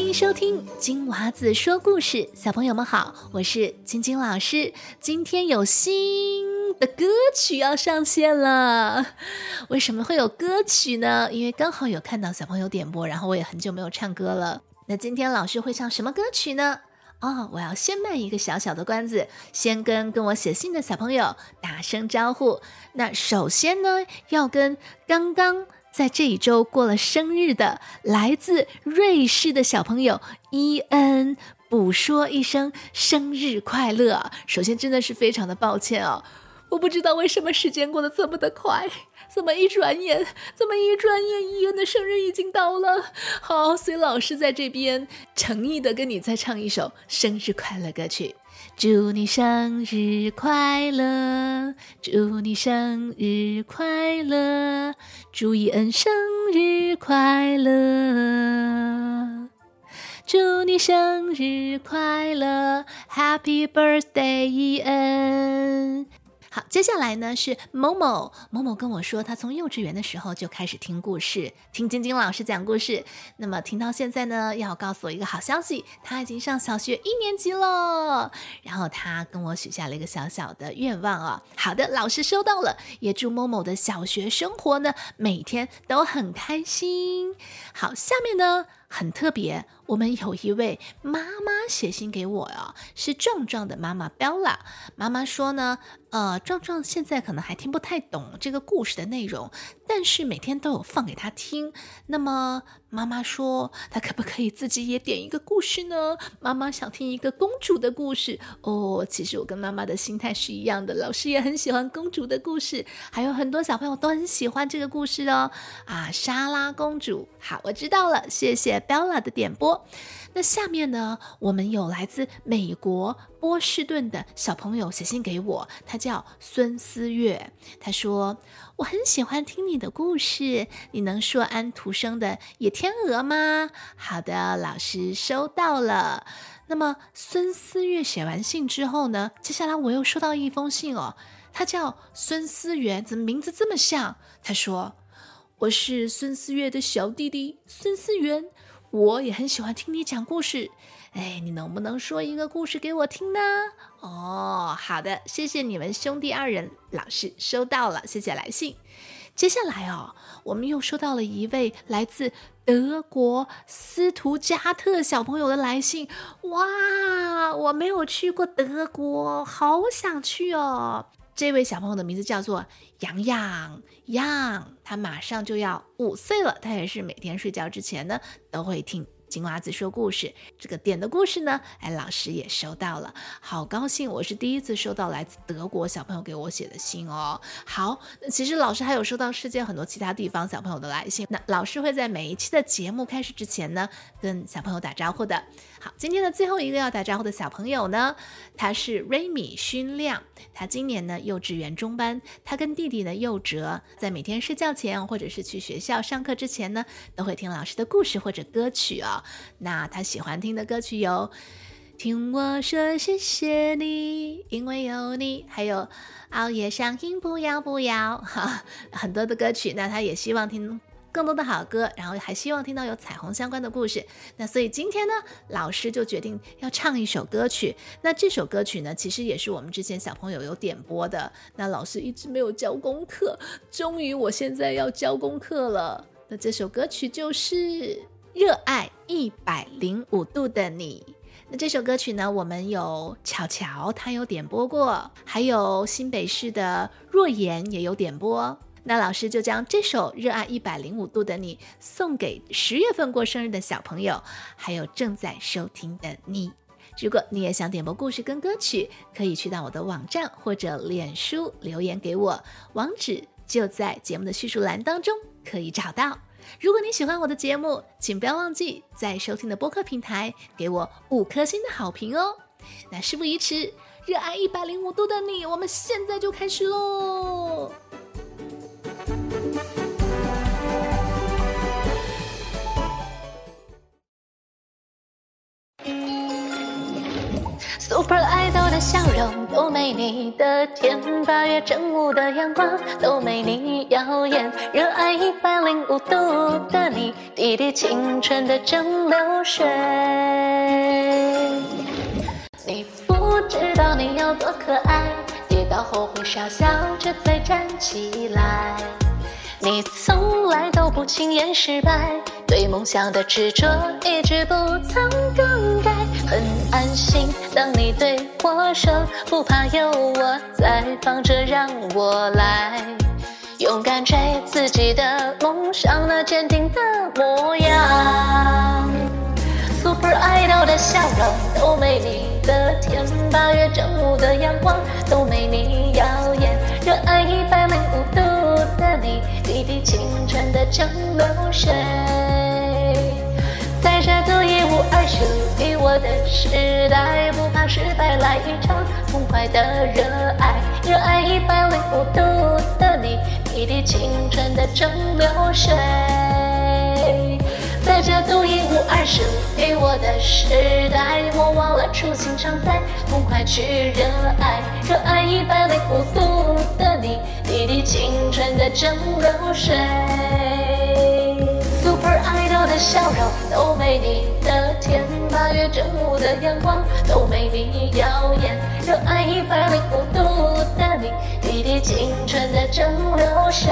欢迎收听金娃子说故事，小朋友们好，我是晶晶老师。今天有新的歌曲要上线了，为什么会有歌曲呢？因为刚好有看到小朋友点播，然后我也很久没有唱歌了。那今天老师会唱什么歌曲呢？哦，我要先卖一个小小的关子，先跟跟我写信的小朋友打声招呼。那首先呢，要跟刚刚。在这一周过了生日的来自瑞士的小朋友伊恩，补说一声生日快乐。首先，真的是非常的抱歉哦，我不知道为什么时间过得这么的快，怎么一转眼，怎么一转眼，伊恩的生日已经到了。好，所以老师在这边诚意的跟你再唱一首生日快乐歌曲。祝你生日快乐！祝你生日快乐！祝伊恩生日快乐！祝你生日快乐！Happy birthday，伊恩！好，接下来呢是某某某某跟我说，他从幼稚园的时候就开始听故事，听晶晶老师讲故事。那么听到现在呢，要告诉我一个好消息，他已经上小学一年级了。然后他跟我许下了一个小小的愿望啊。好的，老师收到了，也祝某某的小学生活呢每天都很开心。好，下面呢。很特别，我们有一位妈妈写信给我哦，是壮壮的妈妈 Bella。妈妈说呢，呃，壮壮现在可能还听不太懂这个故事的内容，但是每天都有放给他听。那么妈妈说，他可不可以自己也点一个故事呢？妈妈想听一个公主的故事哦。其实我跟妈妈的心态是一样的，老师也很喜欢公主的故事，还有很多小朋友都很喜欢这个故事哦。啊，莎拉公主，好，我知道了，谢谢。Bella 的点播，那下面呢？我们有来自美国波士顿的小朋友写信给我，他叫孙思月。他说：“我很喜欢听你的故事，你能说安徒生的《野天鹅》吗？”好的，老师收到了。那么孙思月写完信之后呢？接下来我又收到一封信哦，他叫孙思源，怎么名字这么像？他说：“我是孙思月的小弟弟孙思源。”我也很喜欢听你讲故事，哎，你能不能说一个故事给我听呢？哦，好的，谢谢你们兄弟二人，老师收到了，谢谢来信。接下来哦，我们又收到了一位来自德国斯图加特小朋友的来信，哇，我没有去过德国，好想去哦。这位小朋友的名字叫做洋洋洋，他马上就要五岁了。他也是每天睡觉之前呢，都会听。金娃子说故事，这个点的故事呢，哎，老师也收到了，好高兴！我是第一次收到来自德国小朋友给我写的信哦。好，那其实老师还有收到世界很多其他地方小朋友的来信，那老师会在每一期的节目开始之前呢，跟小朋友打招呼的。好，今天的最后一个要打招呼的小朋友呢，他是瑞米勋亮，他今年呢幼稚园中班，他跟弟弟呢幼哲，在每天睡觉前或者是去学校上课之前呢，都会听老师的故事或者歌曲哦。那他喜欢听的歌曲有《听我说谢谢你》，因为有你，还有熬夜上瘾不要不要，哈，很多的歌曲。那他也希望听更多的好歌，然后还希望听到有彩虹相关的故事。那所以今天呢，老师就决定要唱一首歌曲。那这首歌曲呢，其实也是我们之前小朋友有点播的。那老师一直没有交功课，终于我现在要交功课了。那这首歌曲就是。热爱一百零五度的你，那这首歌曲呢？我们有巧巧，他有点播过，还有新北市的若言也有点播。那老师就将这首《热爱一百零五度的你》送给十月份过生日的小朋友，还有正在收听的你。如果你也想点播故事跟歌曲，可以去到我的网站或者脸书留言给我，网址就在节目的叙述栏当中可以找到。如果你喜欢我的节目，请不要忘记在收听的播客平台给我五颗星的好评哦。那事不宜迟，热爱一百零五度的你，我们现在就开始喽。没你的甜，八月正午的阳光都没你耀眼，热爱一百零五度的你，滴滴青春的蒸馏水。你不知道你有多可爱，跌倒后会傻笑着再站起来。你从来都不轻言失败，对梦想的执着一直不曾更改。很安心，当你对我说不怕有我在，放着让我来，勇敢追自己的梦想，那坚定的模样。Super Idol 的笑容都没你的甜，八月正午的阳光都没你耀眼，热爱一百零五度的你，滴滴青春的蒸馏水。在这独一无二属于我的时代，不怕失败，来一场痛快的热爱，热爱一百零五度的你，滴滴青春的蒸馏水。在这独一无二属于我的时代，莫忘了初心常在，痛快去热爱，热爱一百零五度的你，滴滴青春的蒸馏水。笑容都没你的甜，八月正午的阳光都没你耀眼，热爱一百零五度的你，滴滴青春的蒸馏水。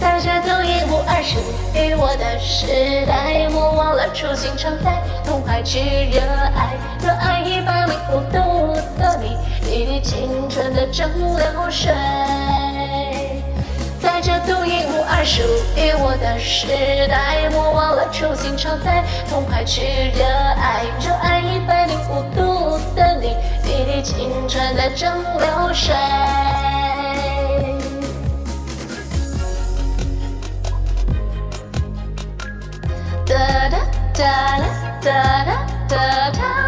在这独一无二属于我的时代，莫忘了初心常在，痛快去热爱，热爱一百零五度的你，滴滴青春的蒸馏水。属于我的时代，莫忘了初心常在，痛快去热爱，热爱一百零五度的你，滴滴青春在蒸馏水。哒哒哒啦哒哒哒。